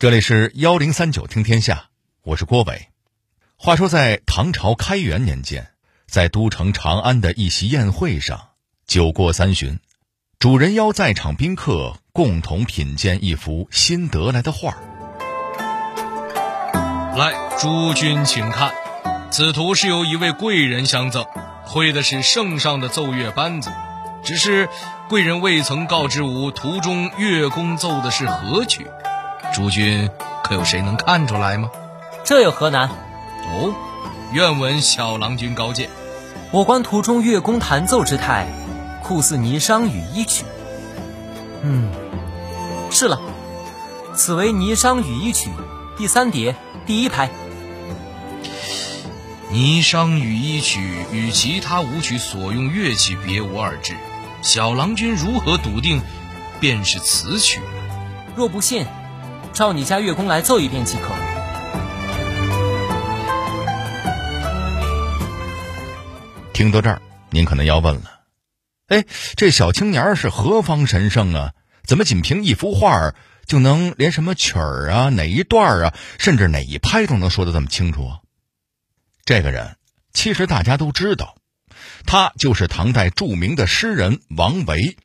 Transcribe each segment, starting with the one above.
这里是幺零三九听天下，我是郭伟。话说在唐朝开元年间，在都城长安的一席宴会上，酒过三巡，主人邀在场宾客共同品鉴一幅新得来的画儿。来，诸君请看，此图是由一位贵人相赠，绘的是圣上的奏乐班子。只是贵人未曾告知吾，图中乐工奏的是何曲。诸君可有谁能看出来吗？这有何难？哦，愿闻小郎君高见。我观图中乐工弹奏之态，酷似《霓裳羽衣曲》。嗯，是了，此为《霓裳羽衣曲》第三叠第一拍。《霓裳羽衣曲》与其他舞曲所用乐器别无二致，小郎君如何笃定便是此曲？若不信。照你家乐工来奏一遍即可。听到这儿，您可能要问了：哎，这小青年是何方神圣啊？怎么仅凭一幅画就能连什么曲儿啊、哪一段啊，甚至哪一拍都能说得这么清楚啊？这个人其实大家都知道，他就是唐代著名的诗人王维。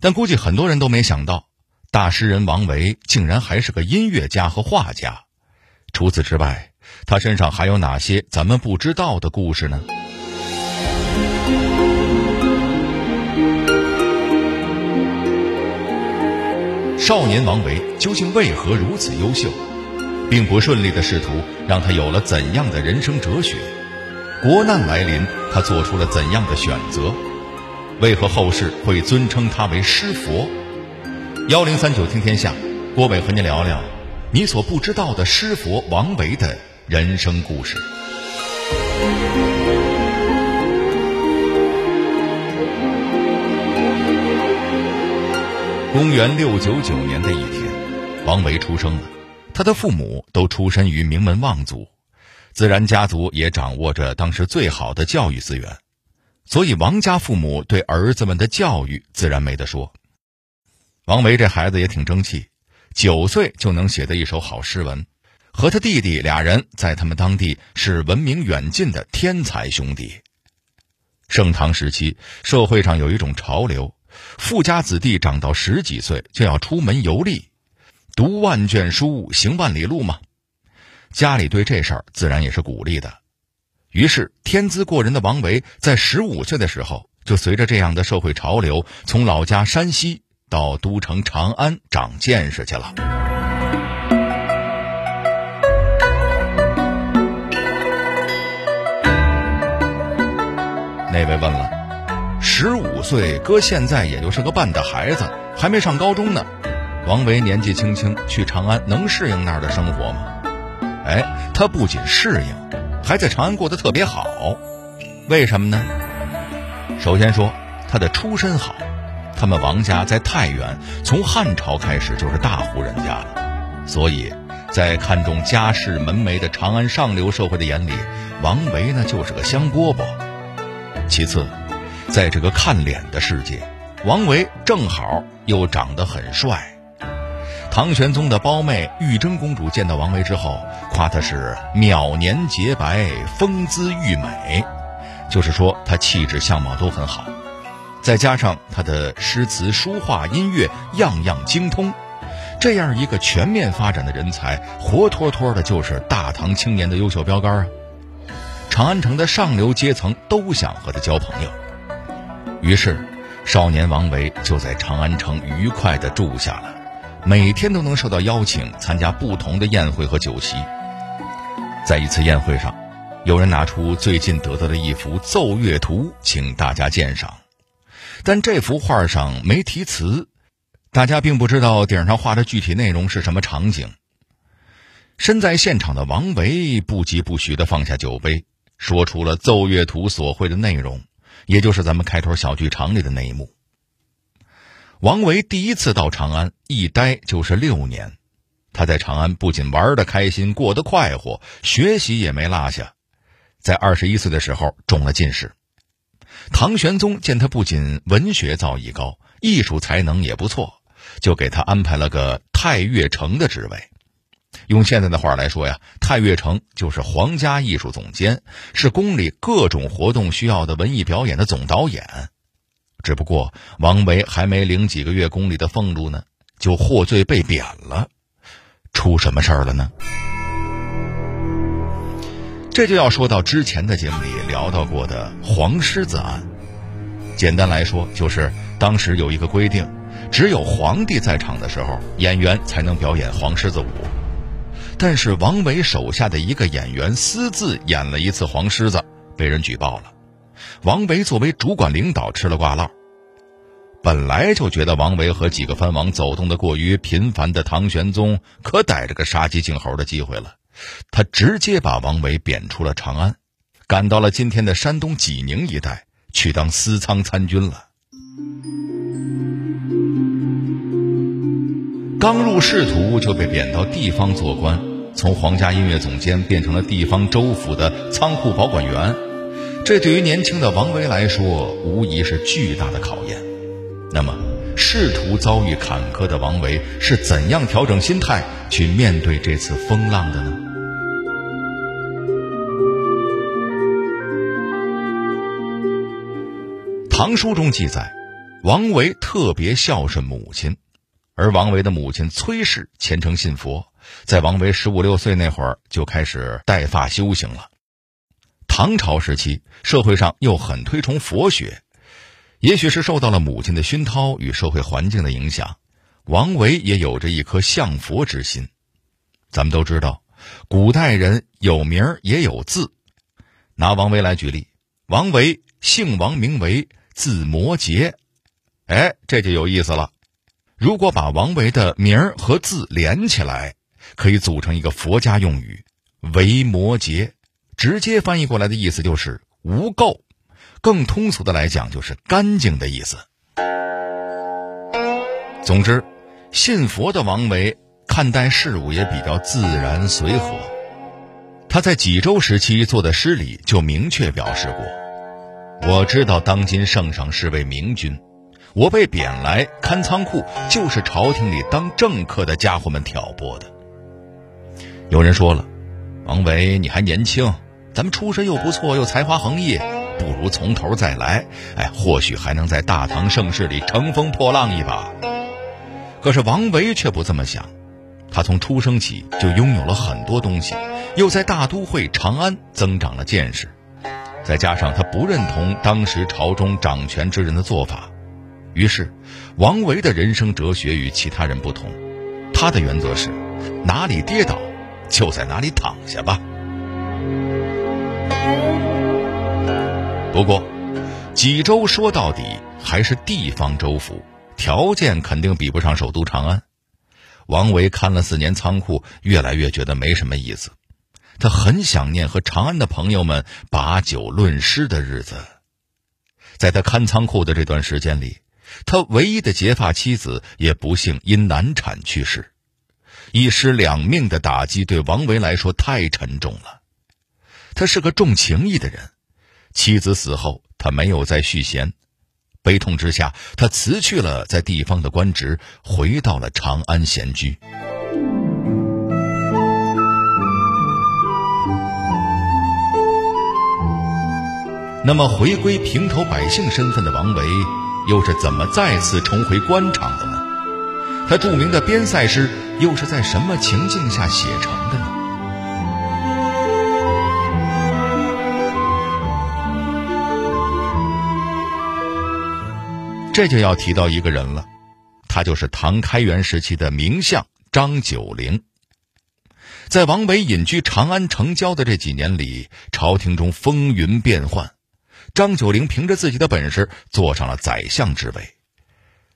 但估计很多人都没想到。大诗人王维竟然还是个音乐家和画家，除此之外，他身上还有哪些咱们不知道的故事呢？少年王维究竟为何如此优秀？并不顺利的仕途让他有了怎样的人生哲学？国难来临，他做出了怎样的选择？为何后世会尊称他为诗佛？幺零三九听天下，郭伟和您聊聊你所不知道的诗佛王维的人生故事。公元六九九年的一天，王维出生了。他的父母都出身于名门望族，自然家族也掌握着当时最好的教育资源，所以王家父母对儿子们的教育自然没得说。王维这孩子也挺争气，九岁就能写的一手好诗文，和他弟弟俩人在他们当地是闻名远近的天才兄弟。盛唐时期，社会上有一种潮流，富家子弟长到十几岁就要出门游历，读万卷书，行万里路嘛。家里对这事儿自然也是鼓励的，于是天资过人的王维在十五岁的时候，就随着这样的社会潮流，从老家山西。到都城长安长见识去了。那位问了：十五岁搁现在也就是个半大孩子，还没上高中呢。王维年纪轻轻去长安，能适应那儿的生活吗？哎，他不仅适应，还在长安过得特别好。为什么呢？首先说他的出身好。他们王家在太原，从汉朝开始就是大户人家了，所以，在看重家世门楣的长安上流社会的眼里，王维呢就是个香饽饽。其次，在这个看脸的世界，王维正好又长得很帅。唐玄宗的胞妹玉贞公主见到王维之后，夸他是秒年洁白，风姿玉美，就是说他气质相貌都很好。再加上他的诗词、书画、音乐样样精通，这样一个全面发展的人才，活脱脱的就是大唐青年的优秀标杆啊！长安城的上流阶层都想和他交朋友，于是少年王维就在长安城愉快地住下了，每天都能受到邀请参加不同的宴会和酒席。在一次宴会上，有人拿出最近得到的一幅奏乐图，请大家鉴赏。但这幅画上没题词，大家并不知道顶上画的具体内容是什么场景。身在现场的王维不疾不徐地放下酒杯，说出了奏乐图所绘的内容，也就是咱们开头小剧场里的那一幕。王维第一次到长安，一待就是六年。他在长安不仅玩得开心，过得快活，学习也没落下。在二十一岁的时候，中了进士。唐玄宗见他不仅文学造诣高，艺术才能也不错，就给他安排了个太岳丞的职位。用现在的话来说呀，太岳城就是皇家艺术总监，是宫里各种活动需要的文艺表演的总导演。只不过王维还没领几个月宫里的俸禄呢，就获罪被贬了。出什么事儿了呢？这就要说到之前的节目里聊到过的黄狮子案。简单来说，就是当时有一个规定，只有皇帝在场的时候，演员才能表演黄狮子舞。但是王维手下的一个演员私自演了一次黄狮子，被人举报了。王维作为主管领导吃了挂烙。本来就觉得王维和几个藩王走动的过于频繁的唐玄宗，可逮着个杀鸡儆猴的机会了。他直接把王维贬出了长安，赶到了今天的山东济宁一带去当司仓参军了。刚入仕途就被贬到地方做官，从皇家音乐总监变成了地方州府的仓库保管员。这对于年轻的王维来说，无疑是巨大的考验。那么，仕途遭遇坎坷的王维是怎样调整心态去面对这次风浪的呢？唐书中记载，王维特别孝顺母亲，而王维的母亲崔氏虔诚信佛，在王维十五六岁那会儿就开始带发修行了。唐朝时期，社会上又很推崇佛学，也许是受到了母亲的熏陶与社会环境的影响，王维也有着一颗向佛之心。咱们都知道，古代人有名也有字，拿王维来举例，王维姓王，名维，字摩诘。哎，这就有意思了。如果把王维的名儿和字连起来，可以组成一个佛家用语“维摩诘”。直接翻译过来的意思就是无垢，更通俗的来讲就是干净的意思。总之，信佛的王维看待事物也比较自然随和。他在济州时期做的诗里就明确表示过：“我知道当今圣上是位明君，我被贬来看仓库，就是朝廷里当政客的家伙们挑拨的。”有人说了，王维你还年轻。咱们出身又不错，又才华横溢，不如从头再来。哎，或许还能在大唐盛世里乘风破浪一把。可是王维却不这么想，他从出生起就拥有了很多东西，又在大都会长安增长了见识，再加上他不认同当时朝中掌权之人的做法，于是，王维的人生哲学与其他人不同，他的原则是，哪里跌倒，就在哪里躺下吧。不过，济州说到底还是地方州府，条件肯定比不上首都长安。王维看了四年仓库，越来越觉得没什么意思。他很想念和长安的朋友们把酒论诗的日子。在他看仓库的这段时间里，他唯一的结发妻子也不幸因难产去世，一尸两命的打击对王维来说太沉重了。他是个重情义的人。妻子死后，他没有再续弦，悲痛之下，他辞去了在地方的官职，回到了长安闲居。那么，回归平头百姓身份的王维，又是怎么再次重回官场的呢？他著名的边塞诗又是在什么情境下写成的呢？这就要提到一个人了，他就是唐开元时期的名相张九龄。在王维隐居长安城郊的这几年里，朝廷中风云变幻，张九龄凭着自己的本事坐上了宰相之位。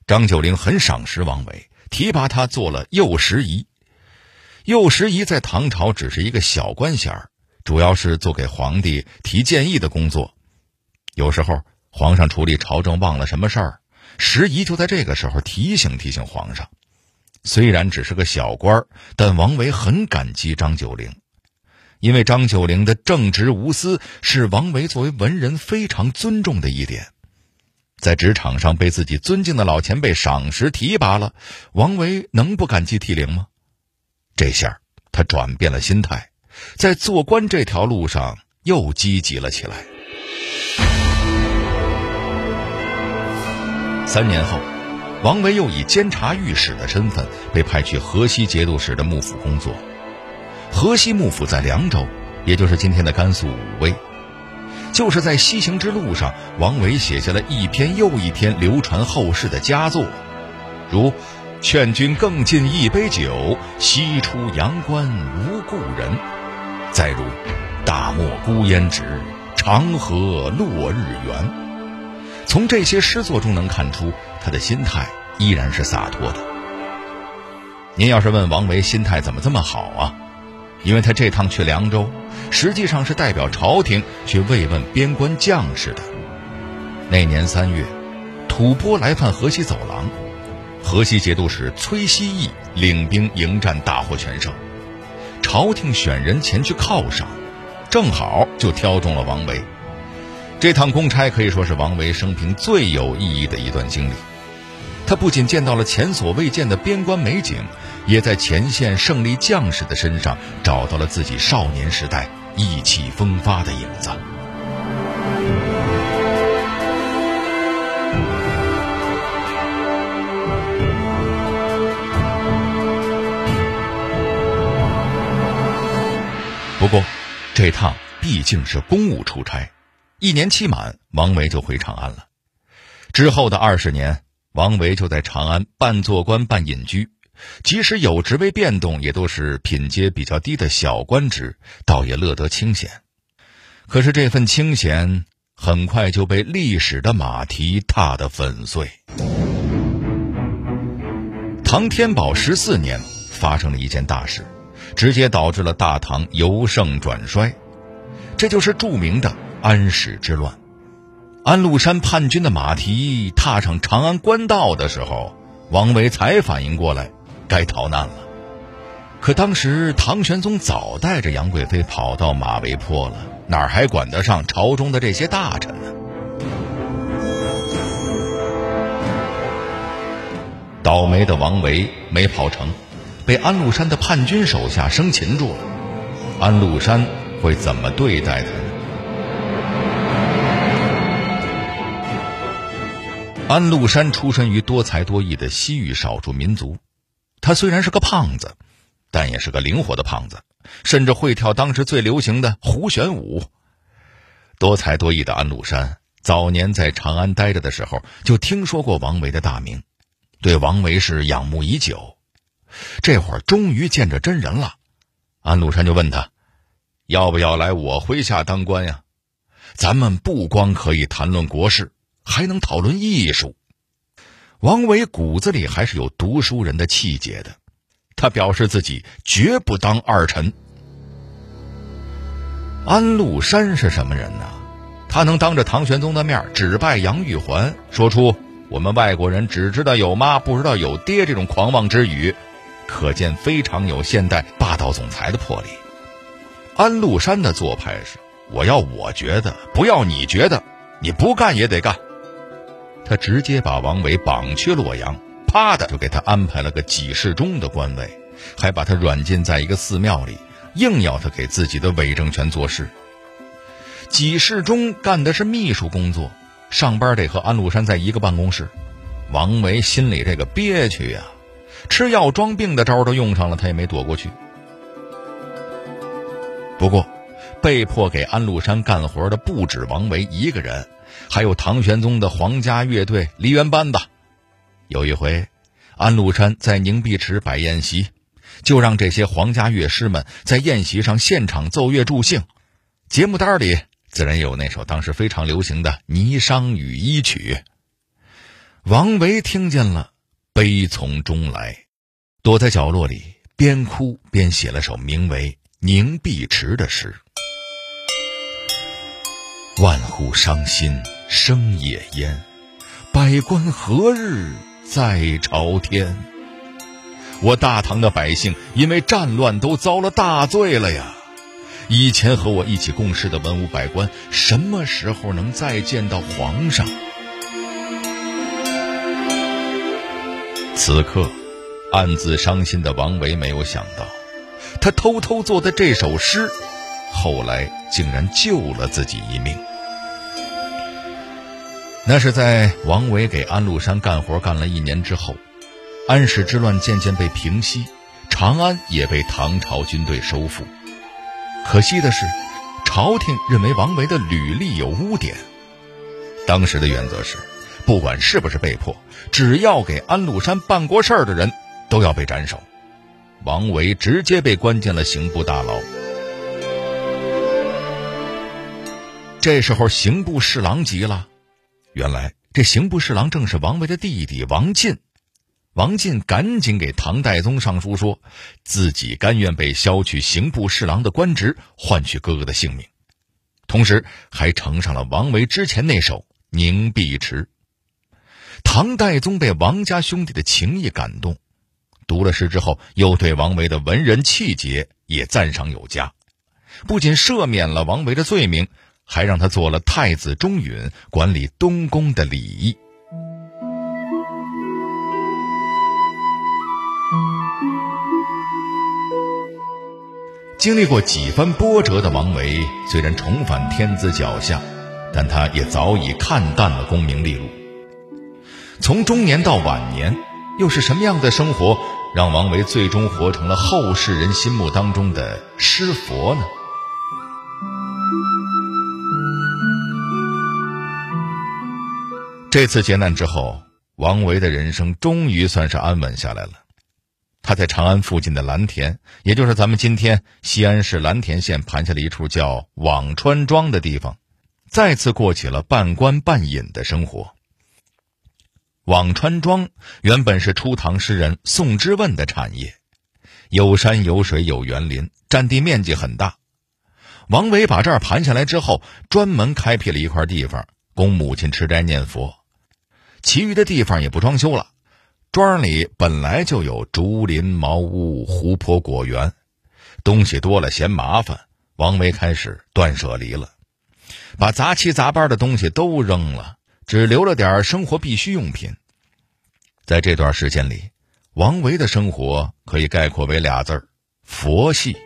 张九龄很赏识王维，提拔他做了右拾遗。右拾遗在唐朝只是一个小官衔主要是做给皇帝提建议的工作。有时候皇上处理朝政忘了什么事儿。时宜就在这个时候提醒提醒皇上，虽然只是个小官儿，但王维很感激张九龄，因为张九龄的正直无私是王维作为文人非常尊重的一点。在职场上被自己尊敬的老前辈赏识提拔了，王维能不感激涕零吗？这下他转变了心态，在做官这条路上又积极了起来。三年后，王维又以监察御史的身份被派去河西节度使的幕府工作。河西幕府在凉州，也就是今天的甘肃武威。就是在西行之路上，王维写下了一篇又一篇流传后世的佳作，如“劝君更尽一杯酒，西出阳关无故人”，再如“大漠孤烟直，长河落日圆”。从这些诗作中能看出，他的心态依然是洒脱的。您要是问王维心态怎么这么好啊？因为他这趟去凉州，实际上是代表朝廷去慰问边关将士的。那年三月，吐蕃来犯河西走廊，河西节度使崔希义领兵迎战，大获全胜。朝廷选人前去犒赏，正好就挑中了王维。这趟公差可以说是王维生平最有意义的一段经历。他不仅见到了前所未见的边关美景。也在前线胜利将士的身上找到了自己少年时代意气风发的影子。不过，这趟毕竟是公务出差，一年期满，王维就回长安了。之后的二十年，王维就在长安半做官半隐居。即使有职位变动，也都是品阶比较低的小官职，倒也乐得清闲。可是这份清闲很快就被历史的马蹄踏得粉碎。唐天宝十四年发生了一件大事，直接导致了大唐由盛转衰，这就是著名的安史之乱。安禄山叛军的马蹄踏上长安官道的时候，王维才反应过来。该逃难了，可当时唐玄宗早带着杨贵妃跑到马嵬坡了，哪还管得上朝中的这些大臣呢？倒霉的王维没跑成，被安禄山的叛军手下生擒住了。安禄山会怎么对待他呢？安禄山出身于多才多艺的西域少数民族。他虽然是个胖子，但也是个灵活的胖子，甚至会跳当时最流行的胡旋舞。多才多艺的安禄山早年在长安待着的时候，就听说过王维的大名，对王维是仰慕已久。这会儿终于见着真人了，安禄山就问他：“要不要来我麾下当官呀？咱们不光可以谈论国事，还能讨论艺术。”王维骨子里还是有读书人的气节的，他表示自己绝不当二臣。安禄山是什么人呢？他能当着唐玄宗的面指拜杨玉环，说出“我们外国人只知道有妈，不知道有爹”这种狂妄之语，可见非常有现代霸道总裁的魄力。安禄山的做派是：我要我觉得，不要你觉得，你不干也得干。他直接把王维绑去洛阳，啪的就给他安排了个给事中的官位，还把他软禁在一个寺庙里，硬要他给自己的伪政权做事。给事中干的是秘书工作，上班得和安禄山在一个办公室。王维心里这个憋屈呀，吃药装病的招都用上了，他也没躲过去。不过，被迫给安禄山干活的不止王维一个人。还有唐玄宗的皇家乐队梨园班子。有一回，安禄山在凝碧池摆宴席，就让这些皇家乐师们在宴席上现场奏乐助兴。节目单里自然有那首当时非常流行的《霓裳羽衣曲》。王维听见了，悲从中来，躲在角落里边哭边写了首名为《凝碧池》的诗。万户伤心生野烟，百官何日再朝天？我大唐的百姓因为战乱都遭了大罪了呀！以前和我一起共事的文武百官，什么时候能再见到皇上？此刻，暗自伤心的王维没有想到，他偷偷做的这首诗，后来竟然救了自己一命。那是在王维给安禄山干活干了一年之后，安史之乱渐渐被平息，长安也被唐朝军队收复。可惜的是，朝廷认为王维的履历有污点。当时的原则是，不管是不是被迫，只要给安禄山办过事儿的人，都要被斩首。王维直接被关进了刑部大牢。这时候，刑部侍郎急了。原来，这刑部侍郎正是王维的弟弟王进。王进赶紧给唐代宗上书，说自己甘愿被削去刑部侍郎的官职，换取哥哥的性命。同时，还呈上了王维之前那首《凝碧池》。唐代宗被王家兄弟的情谊感动。读了诗之后，又对王维的文人气节也赞赏有加，不仅赦免了王维的罪名，还让他做了太子中允，管理东宫的礼仪。经历过几番波折的王维，虽然重返天子脚下，但他也早已看淡了功名利禄。从中年到晚年，又是什么样的生活？让王维最终活成了后世人心目当中的诗佛呢？这次劫难之后，王维的人生终于算是安稳下来了。他在长安附近的蓝田，也就是咱们今天西安市蓝田县盘下的一处叫辋川庄的地方，再次过起了半官半隐的生活。辋川庄原本是初唐诗人宋之问的产业，有山有水有园林，占地面积很大。王维把这儿盘下来之后，专门开辟了一块地方供母亲吃斋念佛，其余的地方也不装修了。庄里本来就有竹林茅屋、湖泊果园，东西多了嫌麻烦，王维开始断舍离了，把杂七杂八的东西都扔了。只留了点生活必需用品。在这段时间里，王维的生活可以概括为俩字儿：佛系。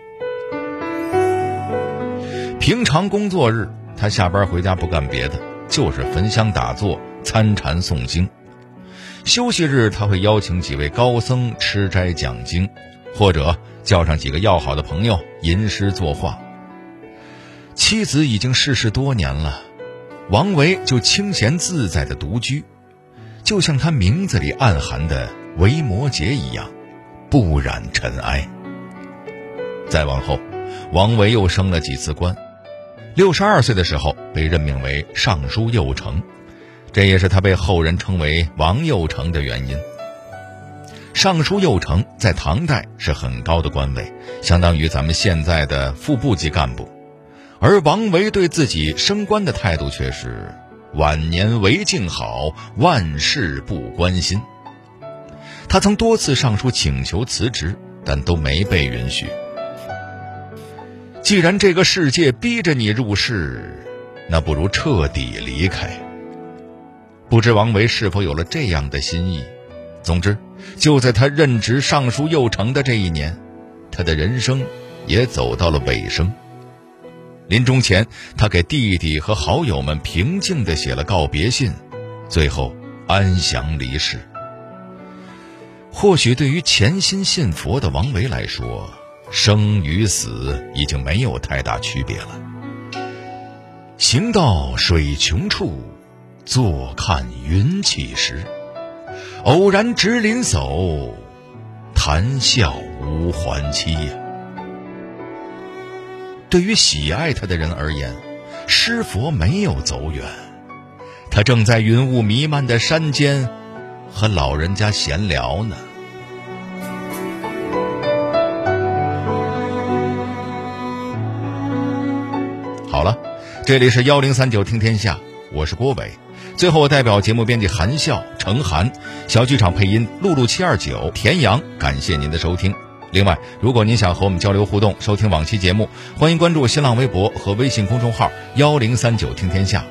平常工作日，他下班回家不干别的，就是焚香打坐、参禅诵经；休息日，他会邀请几位高僧吃斋讲经，或者叫上几个要好的朋友吟诗作画。妻子已经逝世多年了。王维就清闲自在的独居，就像他名字里暗含的“维摩诘”一样，不染尘埃。再往后，王维又升了几次官，六十二岁的时候被任命为尚书右丞，这也是他被后人称为“王右丞”的原因。尚书右丞在唐代是很高的官位，相当于咱们现在的副部级干部。而王维对自己升官的态度却是晚年为静好，万事不关心。他曾多次上书请求辞职，但都没被允许。既然这个世界逼着你入世，那不如彻底离开。不知王维是否有了这样的心意？总之，就在他任职尚书右丞的这一年，他的人生也走到了尾声。临终前，他给弟弟和好友们平静地写了告别信，最后安详离世。或许对于潜心信佛的王维来说，生与死已经没有太大区别了。行到水穷处，坐看云起时。偶然值林叟，谈笑无还期呀。对于喜爱他的人而言，师佛没有走远，他正在云雾弥漫的山间，和老人家闲聊呢。好了，这里是幺零三九听天下，我是郭伟。最后，我代表节目编辑韩笑、程涵，小剧场配音露露七二九、田阳，感谢您的收听。另外，如果您想和我们交流互动、收听往期节目，欢迎关注新浪微博和微信公众号“幺零三九听天下”。